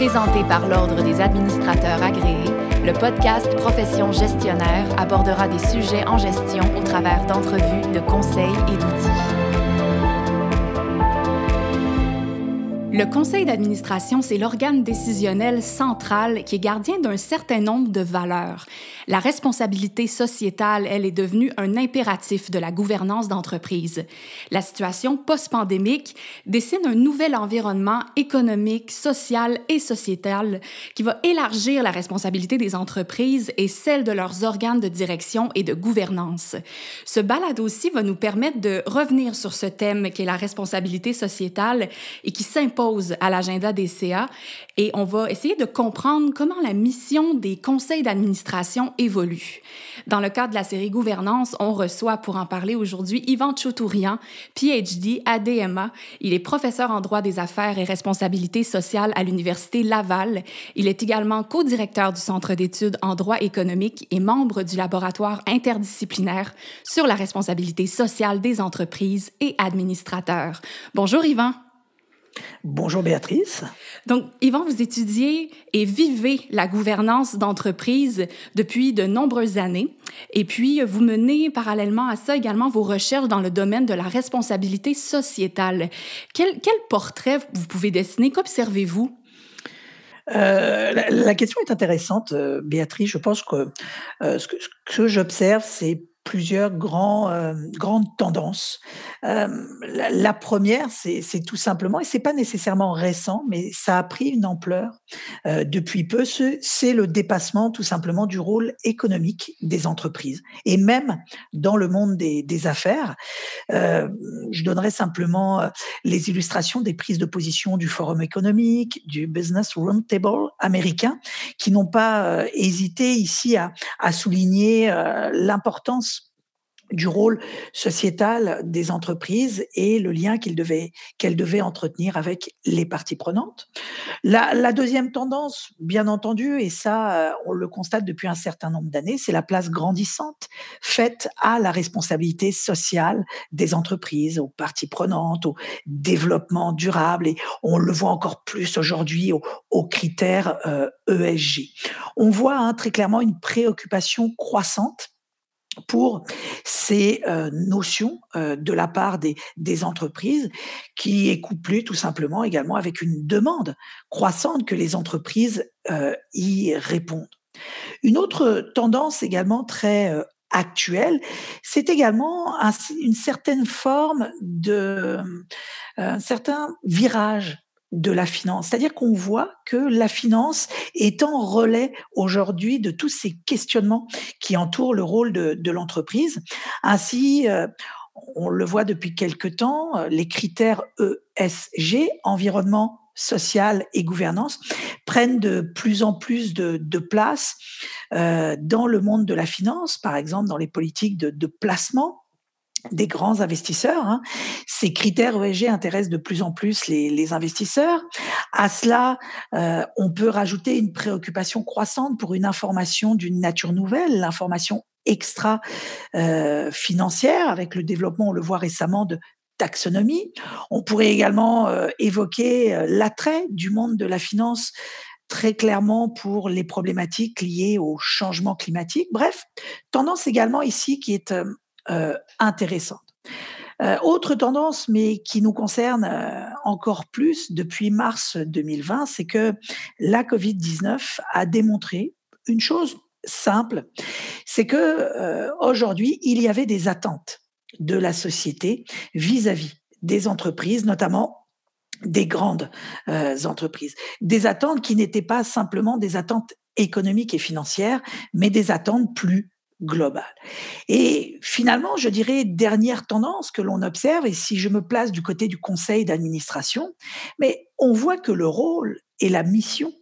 Présenté par l'Ordre des administrateurs agréés, le podcast Profession gestionnaire abordera des sujets en gestion au travers d'entrevues, de conseils et d'outils. Le conseil d'administration, c'est l'organe décisionnel central qui est gardien d'un certain nombre de valeurs. La responsabilité sociétale, elle est devenue un impératif de la gouvernance d'entreprise. La situation post-pandémique dessine un nouvel environnement économique, social et sociétal qui va élargir la responsabilité des entreprises et celle de leurs organes de direction et de gouvernance. Ce balade aussi va nous permettre de revenir sur ce thème qui est la responsabilité sociétale et qui s'impose à l'agenda des CA et on va essayer de comprendre comment la mission des conseils d'administration Dans le cadre de la série Gouvernance, on reçoit pour en parler aujourd'hui Yvan Choutourian, PhD à DMA. Il est professeur en droit des affaires et responsabilité sociale à l'Université Laval. Il est également co-directeur du Centre d'études en droit économique et membre du laboratoire interdisciplinaire sur la responsabilité sociale des entreprises et administrateurs. Bonjour Yvan. Bonjour Béatrice. Donc, Yvan, vous étudiez et vivez la gouvernance d'entreprise depuis de nombreuses années. Et puis, vous menez parallèlement à ça également vos recherches dans le domaine de la responsabilité sociétale. Quel, quel portrait vous pouvez dessiner? Qu'observez-vous? Euh, la, question est intéressante, euh, Béatrice. Je pense que euh, ce que, que j'observe, c'est plusieurs euh, grandes tendances. Euh, la, première, c'est tout simplement, et c'est pas nécessairement récent, mais ça a pris une ampleur euh, depuis peu, c'est le dépassement tout simplement du rôle économique des entreprises. Et même dans le monde des, affaires, je donnerai simplement les illustrations des prises de position du Forum économique, du Business Roundtable américain, qui n'ont pas hésité ici à souligner l'importance du rôle sociétal des entreprises et le lien qu'elles devaient, entretenir avec les parties prenantes. La, deuxième tendance, bien entendu, et ça, euh, on le constate depuis un certain nombre d'années, c'est la place grandissante faite à la responsabilité sociale des entreprises, aux parties prenantes, au développement durable, et on le voit encore plus aujourd'hui aux, critères ESG. Euh, e on voit hein, très clairement une préoccupation croissante pour ces euh, notions euh, de la part des, entreprises qui est couplée tout simplement également avec une demande croissante que les entreprises euh, y répondent. Une autre tendance également très actuelle, c'est également une certaine forme de un certain virage de la finance. C'est-à-dire qu'on voit que la finance est en relais aujourd'hui de tous ces questionnements qui entourent le rôle de, l'entreprise. Ainsi, euh, on le voit depuis quelque temps, euh, les critères ESG, environnement, social et gouvernance, prennent de plus en plus de, place euh, dans le monde de la finance, par exemple dans les politiques de placement des grands investisseurs. Hein. Ces critères ESG intéressent de plus en plus les, investisseurs. À cela, euh, on peut rajouter une préoccupation croissante pour une information d'une nature nouvelle, l'information extra euh, avec le développement, on le voit récemment, de taxonomie. On pourrait également euh, évoquer l'attrait du monde de la finance très clairement pour les problématiques liées au changement climatique. Bref, tendance également ici qui est euh, intéressante. Euh, autre tendance, mais qui nous concerne euh, encore plus depuis mars 2020, c'est que la Covid-19 a démontré une chose simple, c'est que aujourd'hui il y avait des attentes de la société vis-à-vis des entreprises, notamment des grandes entreprises, des attentes qui n'étaient pas simplement des attentes économiques et financières, mais des attentes plus global. Et finalement, je dirais, dernière tendance que l'on observe, et si je me place du côté du conseil d'administration, mais on voit que le rôle et la mission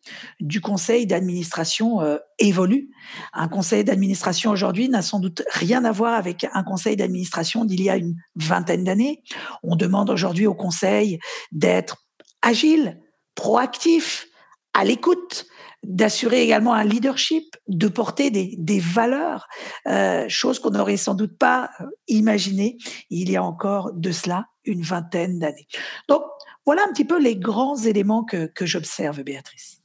du conseil d'administration euh, évoluent. Un conseil d'administration aujourd'hui n'a sans doute rien à voir avec un conseil d'administration d'il y a une vingtaine d'années. On demande aujourd'hui au conseil d'être agile, proactif, à l'écoute, d'assurer également un leadership, de porter des, des valeurs, euh, chose qu'on n'aurait sans doute pas euh, imaginé il y a encore de cela une vingtaine d'années. Donc voilà un petit peu les grands éléments que, que j'observe, Béatrice.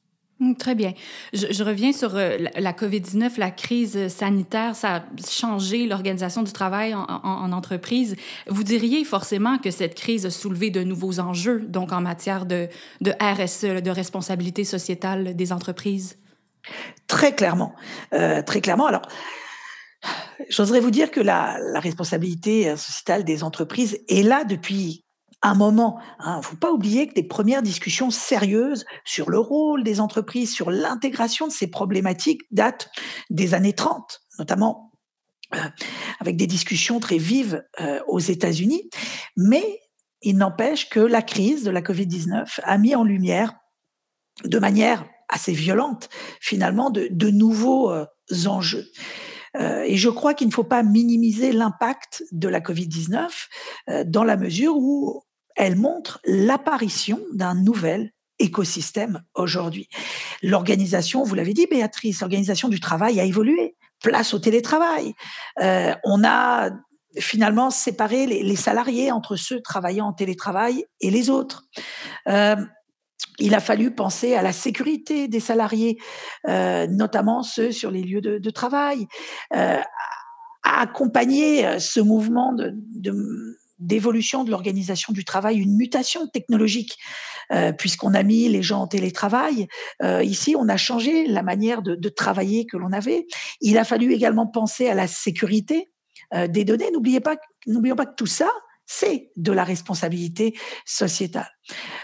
Mmh, très bien. Je, reviens sur euh, la, COVID-19, la crise sanitaire, ça a changé l'organisation du travail en, entreprise. Vous diriez forcément que cette crise a soulevé de nouveaux enjeux, donc en matière de, de RSE, de responsabilité sociétale des entreprises? Très clairement. Euh, très clairement. Alors, j'oserais vous dire que la, la responsabilité sociétale des entreprises est là depuis un moment. Il hein. ne faut pas oublier que des premières discussions sérieuses sur le rôle des entreprises, sur l'intégration de ces problématiques datent des années 30, notamment euh, avec des discussions très vives euh, aux États-Unis. Mais il n'empêche que la crise de la Covid-19 a mis en lumière de manière assez violente, finalement, de, nouveaux euh, enjeux. et je crois qu'il ne faut pas minimiser l'impact de la Covid-19 dans la mesure où elle montre l'apparition d'un nouvel écosystème aujourd'hui. L'organisation, vous l'avez dit Béatrice, l'organisation du travail a évolué. Place au télétravail. Euh, on a finalement séparé les, salariés entre ceux travaillant en télétravail et les autres. Euh, il a fallu penser à la sécurité des salariés, euh, notamment ceux sur les lieux de, travail, à accompagner ce mouvement de d'évolution de l'organisation du travail, une mutation technologique, euh, puisqu'on a mis les gens en télétravail. Euh, ici, on a changé la manière de, travailler que l'on avait. Il a fallu également penser à la sécurité euh, des données. N'oublions pas que tout ça, c'est de la responsabilité sociétale.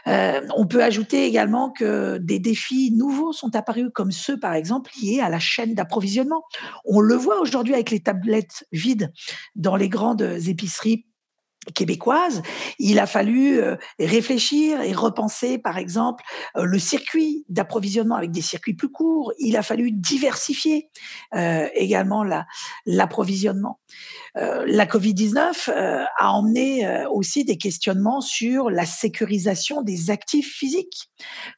on peut ajouter également que des défis nouveaux sont apparus, comme ceux, par exemple, liés à la chaîne d'approvisionnement. On le voit aujourd'hui avec les tablettes vides dans les grandes épiceries québécoise, il a fallu euh, réfléchir et repenser, par exemple, euh, le circuit d'approvisionnement avec des circuits plus courts. Il a fallu diversifier euh, également l'approvisionnement. la Covid-19 a emmené aussi des questionnements sur la sécurisation des actifs physiques.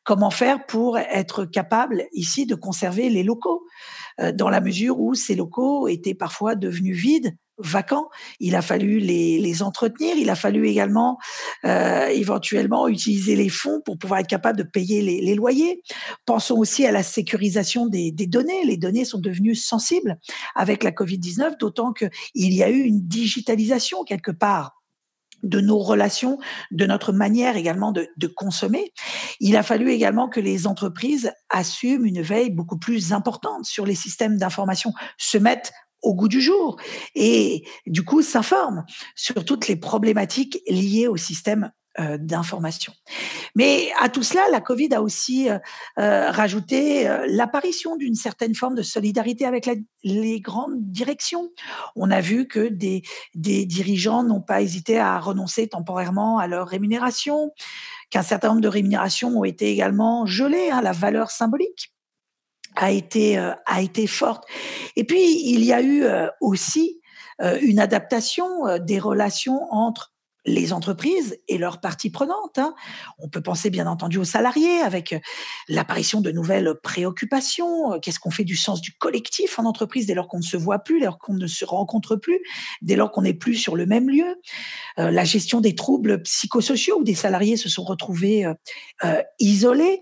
Comment faire pour être capable ici de conserver les locaux dans la mesure où ces locaux étaient parfois devenus vides vacants. Il a fallu les, entretenir. Il a fallu également euh, éventuellement utiliser les fonds pour pouvoir être capable de payer les, loyers. Pensons aussi à la sécurisation des, données. Les données sont devenues sensibles avec la Covid-19, d'autant qu'il y a eu une digitalisation quelque part de nos relations, de notre manière également de, de, consommer. Il a fallu également que les entreprises assument une veille beaucoup plus importante sur les systèmes d'information, se mettent au goût du jour et du coup s'informe sur toutes les problématiques liées au système euh, d'information. Mais à tout cela, la Covid a aussi euh, euh, rajouté l'apparition d'une certaine forme de solidarité avec les grandes directions. On a vu que des, dirigeants n'ont pas hésité à renoncer temporairement à leur rémunération, qu'un certain nombre de rémunérations ont été également gelées, hein, la valeur symbolique a été euh, a été forte. Et puis il y a eu euh, aussi euh, une adaptation des relations entre les entreprises et leurs parties prenantes. Hein. On peut penser bien entendu aux salariés avec euh, l'apparition de nouvelles préoccupations. Euh, qu'est-ce qu'on fait du sens du collectif en entreprise dès lors qu'on ne se voit plus, dès lors qu'on ne se rencontre plus, dès lors qu'on n'est plus sur le même lieu. Euh, la gestion des troubles psychosociaux où des salariés se sont retrouvés isolés.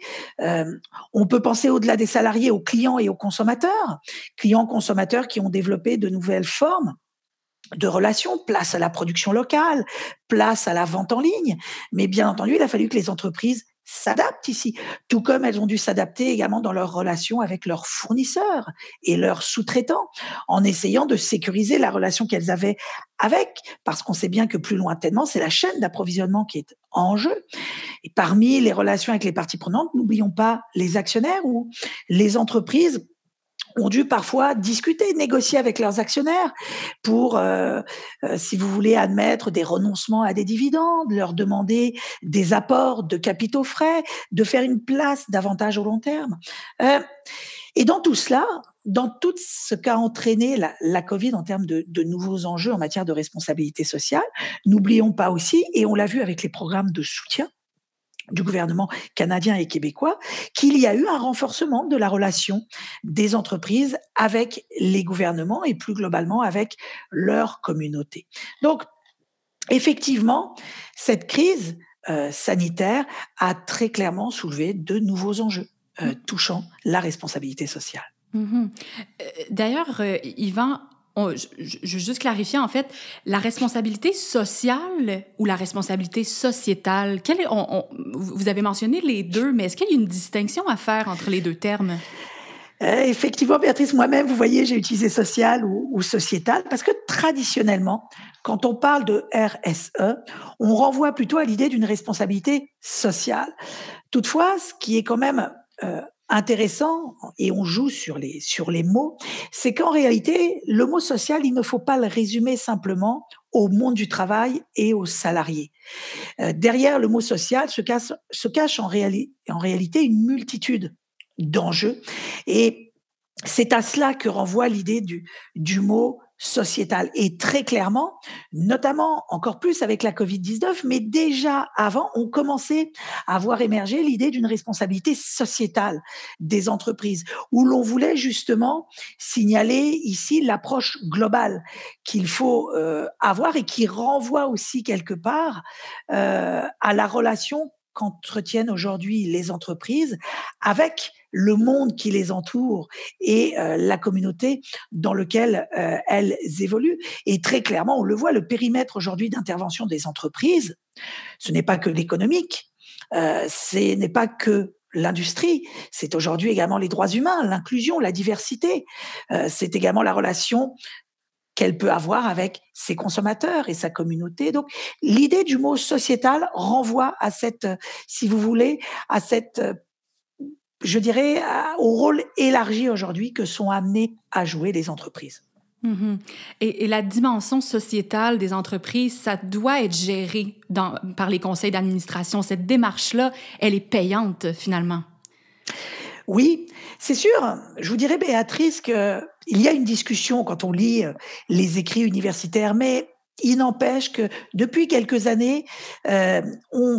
on peut penser au-delà des salariés aux clients et aux consommateurs, clients consommateurs qui ont développé de nouvelles formes de relations, place à la production locale, place à la vente en ligne. Mais bien entendu, il a fallu que les entreprises s'adaptent ici, tout comme elles ont dû s'adapter également dans leurs relations avec leurs fournisseurs et leurs sous-traitants, en essayant de sécuriser la relation qu'elles avaient avec, parce qu'on sait bien que plus lointainement, c'est la chaîne d'approvisionnement qui est en jeu. Et parmi les relations avec les parties prenantes, n'oublions pas les actionnaires ou les entreprises ont dû parfois discuter, négocier avec leurs actionnaires pour, euh, euh, si vous voulez, admettre des renoncements à des dividendes, leur demander des apports de capitaux frais, de faire une place davantage au long terme. Euh, et dans tout cela, dans tout ce qu'a entraîné la, Covid en termes de, nouveaux enjeux en matière de responsabilité sociale, n'oublions pas aussi, et on l'a vu avec les programmes de soutien, du gouvernement canadien et québécois, qu'il y a eu un renforcement de la relation des entreprises avec les gouvernements et plus globalement avec leur communauté. Donc, effectivement, cette crise euh, sanitaire a très clairement soulevé de nouveaux enjeux. euh, touchant la responsabilité sociale. Mm-hmm. D'ailleurs, Yvan, je, je, veux juste clarifier, en fait, la responsabilité sociale ou la responsabilité sociétale, quelle est, vous avez mentionné les deux, mais est-ce qu'il y a une distinction à faire entre les deux termes? Euh, effectivement, Béatrice, moi-même, vous voyez, j'ai utilisé social ou, ou, sociétal parce que traditionnellement, quand on parle de RSE, on renvoie plutôt à l'idée d'une responsabilité sociale. Toutefois, ce qui est quand même euh, intéressant, et on joue sur les, sur les mots, c'est qu'en réalité, le mot social, il ne faut pas le résumer simplement au monde du travail et aux salariés. Euh, derrière le mot social se cache, se cache en, réali en réalité une multitude d'enjeux et c'est à cela que renvoie l'idée du, du mot sociétale. Et très clairement, notamment encore plus avec la Covid-19, mais déjà avant, on commençait à voir émerger l'idée d'une responsabilité sociétale des entreprises, où l'on voulait justement signaler ici l'approche globale qu'il faut euh, avoir et qui renvoie aussi quelque part euh, à la relation qu'entretiennent aujourd'hui les entreprises avec le monde qui les entoure et euh, la communauté dans laquelle euh, elles évoluent. Et très clairement, on le voit, le périmètre aujourd'hui d'intervention des entreprises, ce n'est pas que l'économique, euh, ce n'est pas que l'industrie, c'est aujourd'hui également les droits humains, l'inclusion, la diversité, c'est également la relation qu'elle peut avoir avec ses consommateurs et sa communauté. Donc, l'idée du mot sociétal renvoie à cette, si vous voulez, à cette, je dirais, au rôle élargi aujourd'hui que sont amenées à jouer les entreprises. Mm-hmm. et, la dimension sociétale des entreprises, ça doit être géré dans, par les conseils d'administration. Cette démarche-là, elle est payante finalement. Oui, c'est sûr. Je vous dirais, Béatrice, que il y a une discussion quand on lit euh, les écrits universitaires, mais il n'empêche que depuis quelques années, euh, on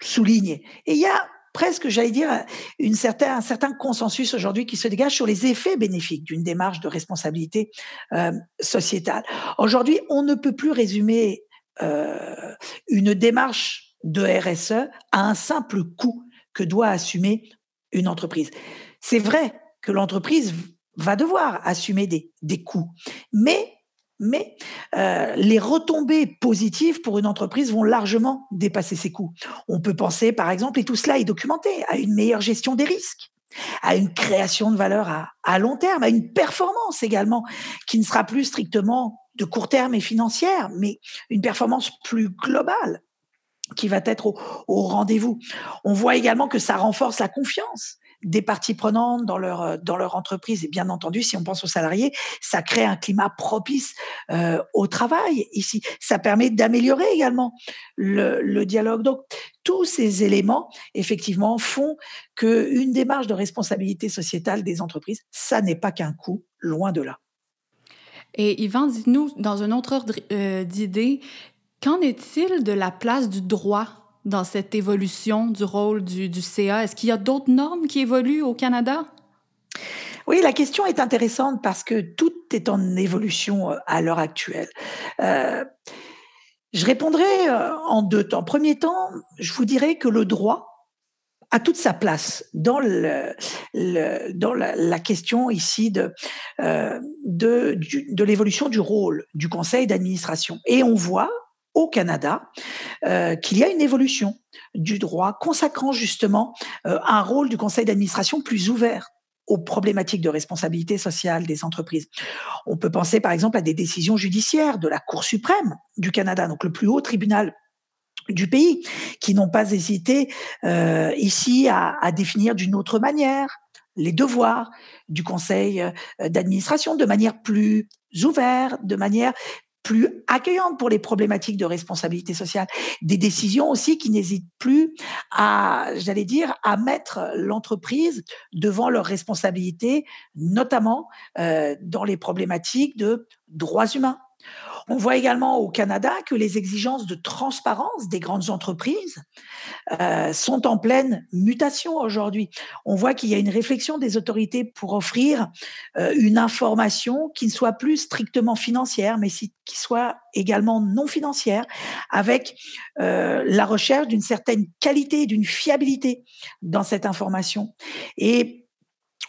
souligne. Et il y a presque, j'allais dire, une un certain consensus aujourd'hui qui se dégage sur les effets bénéfiques d'une démarche de responsabilité euh, sociétale. Aujourd'hui, on ne peut plus résumer euh, une démarche de RSE à un simple coût que doit assumer une entreprise. C'est vrai que l'entreprise va devoir assumer des, des coûts. Mais, mais euh, les retombées positives pour une entreprise vont largement dépasser ces coûts. On peut penser, par exemple, et tout cela est documenté, à une meilleure gestion des risques à une création de valeur à, long terme, à une performance également, qui ne sera plus strictement de court terme et financière, mais une performance plus globale qui va être au rendez-vous. On voit également que ça renforce la confiance des parties prenantes dans leur euh, dans leur entreprise. Et bien entendu si on pense aux salariés ça crée un climat propice euh, au travail. Ici ça permet d'améliorer également le, dialogue. Donc tous ces éléments effectivement font que une démarche de responsabilité sociétale des entreprises ça n'est pas qu'un coût loin de là. Et Yvan dites-nous dans un autre ordre euh, d'idée qu'en est-il de la place du droit dans cette évolution du rôle du, CA? Est-ce qu'il y a d'autres normes qui évoluent au Canada? Oui, la question est intéressante parce que tout est en évolution euh, à l'heure actuelle. Euh, je répondrai euh, en deux temps. Premier temps, je vous dirais que le droit a toute sa place dans, la, question ici de l'évolution du rôle du conseil d'administration. Et on voit au Canada euh, qu'il y a une évolution du droit consacrant justement euh, un rôle du conseil d'administration plus ouvert aux problématiques de responsabilité sociale des entreprises. On peut penser par exemple à des décisions judiciaires de la Cour suprême du Canada, donc le plus haut tribunal du pays, qui n'ont pas hésité euh, ici à, définir d'une autre manière les devoirs du conseil d'administration de manière plus ouverte, de manière plus accueillante pour les problématiques de responsabilité sociale, des décisions aussi qui n'hésitent plus à, j'allais dire, à mettre l'entreprise devant leurs responsabilités, notamment euh, dans les problématiques de droits humains. On voit également au Canada que les exigences de transparence des grandes entreprises euh, sont en pleine mutation aujourd'hui. On voit qu'il y a une réflexion des autorités pour offrir euh, une information qui ne soit plus strictement financière, mais qui soit également non financière, avec euh, la recherche d'une certaine qualité, d'une fiabilité dans cette information. Et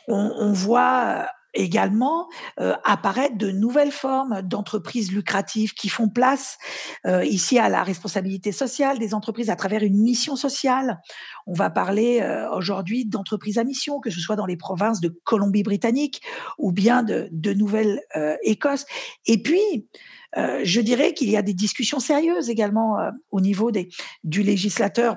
on, on voit également euh, apparaître de nouvelles formes d'entreprises lucratives qui font place euh, ici à la responsabilité sociale des entreprises à travers une mission sociale. On va parler euh, aujourd'hui d'entreprises à mission, que ce soit dans les provinces de Colombie-Britannique ou bien de, de Nouvelle-Écosse. Et puis, je dirais qu'il y a des discussions sérieuses également au niveau des, du législateur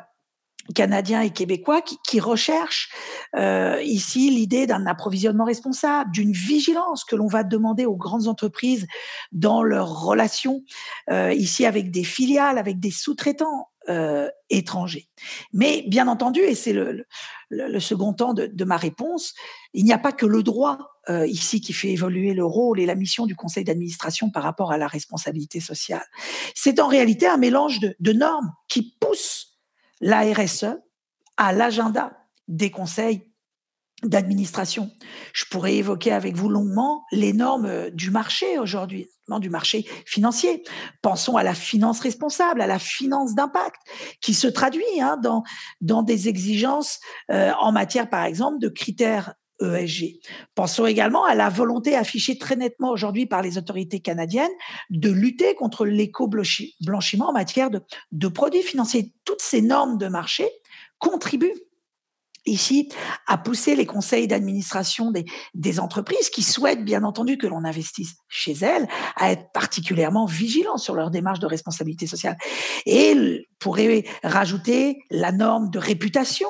canadiens et québécois qui, qui recherchent euh, ici l'idée d'un approvisionnement responsable, d'une vigilance que l'on va demander aux grandes entreprises dans leurs relations euh, ici avec des filiales, avec des sous-traitants euh, étrangers. Mais bien entendu, et c'est le, le, le, second temps de, de ma réponse, il n'y a pas que le droit euh, ici qui fait évoluer le rôle et la mission du conseil d'administration par rapport à la responsabilité sociale. C'est en réalité un mélange de, de normes qui poussent la RSE à l'agenda des conseils d'administration. Je pourrais évoquer avec vous longuement les normes euh, du marché aujourd'hui, du marché financier. Pensons à la finance responsable, à la finance d'impact, qui se traduit hein, dans, des exigences euh, en matière, par exemple, de critères ESG. Pensons également à la volonté affichée très nettement aujourd'hui par les autorités canadiennes de lutter contre l'éco-blanchiment en matière de, de produits financiers. Toutes ces normes de marché contribuent ici à pousser les conseils d'administration des, entreprises qui souhaitent bien entendu que l'on investisse chez elles à être particulièrement vigilants sur leur démarche de responsabilité sociale. Et pourrait rajouter la norme de réputation.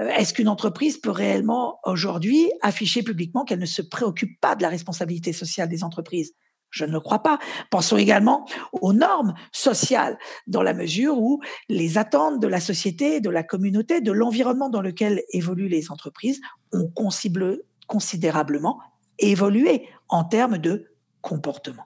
Euh, est-ce qu'une entreprise peut réellement aujourd'hui afficher publiquement qu'elle ne se préoccupe pas de la responsabilité sociale des entreprises? Je ne le crois pas. Pensons également aux normes sociales, dans la mesure où les attentes de la société, de la communauté, de l'environnement dans lequel évoluent les entreprises ont considérablement évolué en termes de comportement.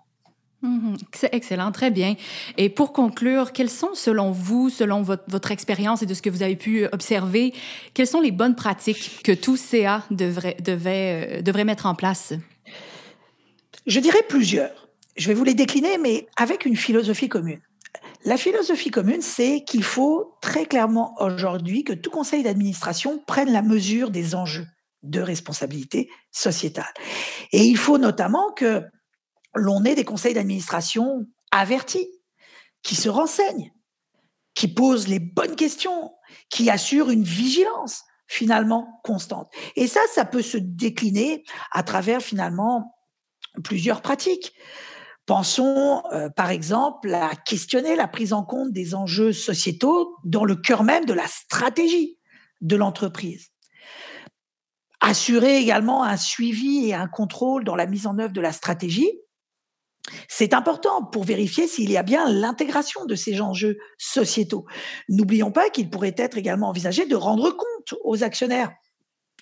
Mmh, c'est excellent, très bien. Et pour conclure, quelles sont, selon vous, selon votre, expérience et de ce que vous avez pu observer, quelles sont les bonnes pratiques que tout CA euh, devrait mettre en place? Je dirais plusieurs. Je vais vous les décliner, mais avec une philosophie commune. La philosophie commune, c'est qu'il faut très clairement aujourd'hui que tout conseil d'administration prenne la mesure des enjeux de responsabilité sociétale. Et il faut notamment que l'on ait des conseils d'administration avertis, qui se renseignent, qui posent les bonnes questions, qui assurent une vigilance finalement constante. Et ça, ça peut se décliner à travers finalement plusieurs pratiques. Pensons euh, par exemple à questionner la prise en compte des enjeux sociétaux dans le cœur même de la stratégie de l'entreprise. Assurer également un suivi et un contrôle dans la mise en œuvre de la stratégie. C'est important pour vérifier s'il y a bien l'intégration de ces enjeux sociétaux. N'oublions pas qu'il pourrait être également envisagé de rendre compte aux actionnaires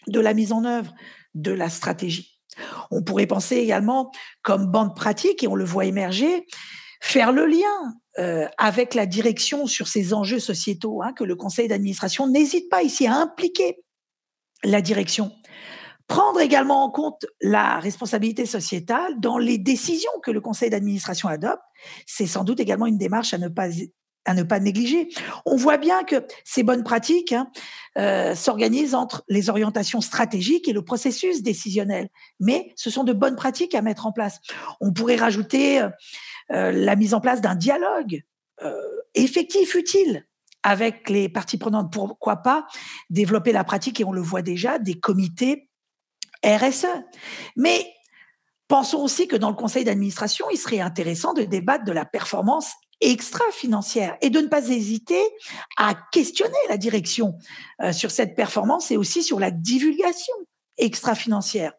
de la mise en œuvre de la stratégie. On pourrait penser également comme bande pratique, et on le voit émerger, faire le lien euh, avec la direction sur ces enjeux sociétaux, hein, que le conseil d'administration n'hésite pas ici à impliquer la direction. Prendre également en compte la responsabilité sociétale dans les décisions que le conseil d'administration adopte, c'est sans doute également une démarche à ne pas à ne pas négliger. On voit bien que ces bonnes pratiques hein, euh, s'organisent entre les orientations stratégiques et le processus décisionnel, mais ce sont de bonnes pratiques à mettre en place. On pourrait rajouter euh, euh la mise en place d'un dialogue effectif, utile avec les parties prenantes. Pourquoi pas développer la pratique, et on le voit déjà, des comités RSE. Mais pensons aussi que dans le conseil d'administration, il serait intéressant de débattre de la performance extra-financière et de ne pas hésiter à questionner la direction euh, sur cette performance et aussi sur la divulgation extra-financière.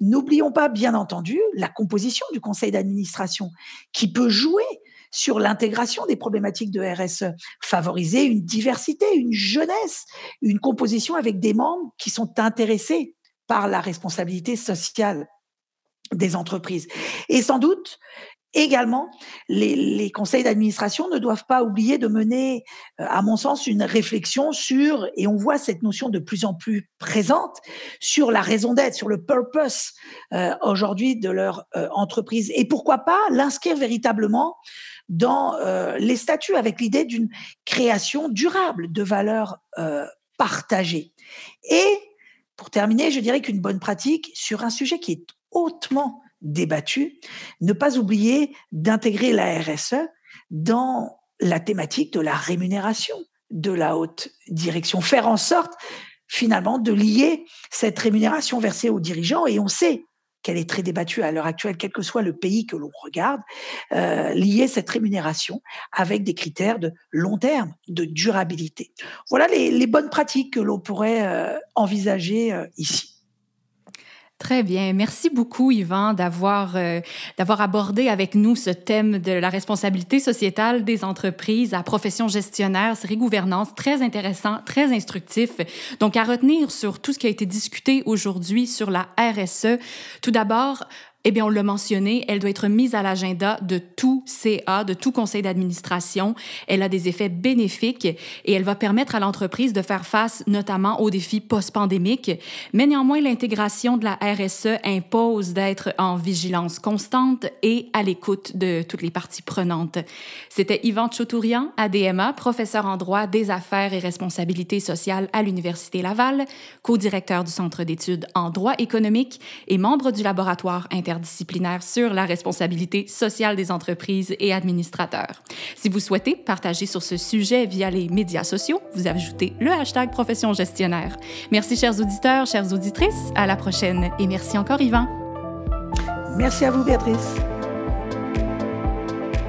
N'oublions pas, bien entendu, la composition du conseil d'administration qui peut jouer sur l'intégration des problématiques de RSE, favoriser une diversité, une jeunesse, une composition avec des membres qui sont intéressés par la responsabilité sociale des entreprises. Et sans doute également, les, conseils d'administration ne doivent pas oublier de mener, euh, à mon sens, une réflexion sur, et on voit cette notion de plus en plus présente, sur la raison d'être, sur le purpose euh, aujourd'hui de leur euh, entreprise. Et pourquoi pas l'inscrire véritablement dans les statuts avec l'idée d'une création durable de valeurs partagées. Et pour terminer, je dirais qu'une bonne pratique sur un sujet qui est hautement débattu, ne pas oublier d'intégrer la RSE dans la thématique de la rémunération de la haute direction, faire en sorte finalement de lier cette rémunération versée aux dirigeants, et on sait qu'elle est très débattue à l'heure actuelle, quel que soit le pays que l'on regarde, euh, lier cette rémunération avec des critères de long terme, de durabilité. Voilà les, bonnes pratiques que l'on pourrait euh, envisager euh, ici. Très bien. Merci beaucoup, Yvan, d'avoir euh, d'avoir abordé avec nous ce thème de la responsabilité sociétale des entreprises à profession gestionnaire, série gouvernance, très intéressant, très instructif. Donc, à retenir sur tout ce qui a été discuté aujourd'hui sur la RSE. Tout d'abord, eh bien, on l'a mentionné, elle doit être mise à l'agenda de tout CA, de tout conseil d'administration. Elle a des effets bénéfiques et elle va permettre à l'entreprise de faire face notamment aux défis post-pandémiques. Mais néanmoins, l'intégration de la RSE impose d'être en vigilance constante et à l'écoute de toutes les parties prenantes. C'était Yvan Chotourian, ADMA, professeur en droit des affaires et responsabilités sociales à l'Université Laval, co-directeur du Centre d'études en droit économique et membre du laboratoire inter disciplinaire sur la responsabilité sociale des entreprises et administrateurs. Si vous souhaitez partager sur ce sujet via les médias sociaux, vous ajoutez le hashtag profession gestionnaire. Merci chers auditeurs, chères auditrices, à la prochaine et merci encore Yvan. Merci à vous Béatrice.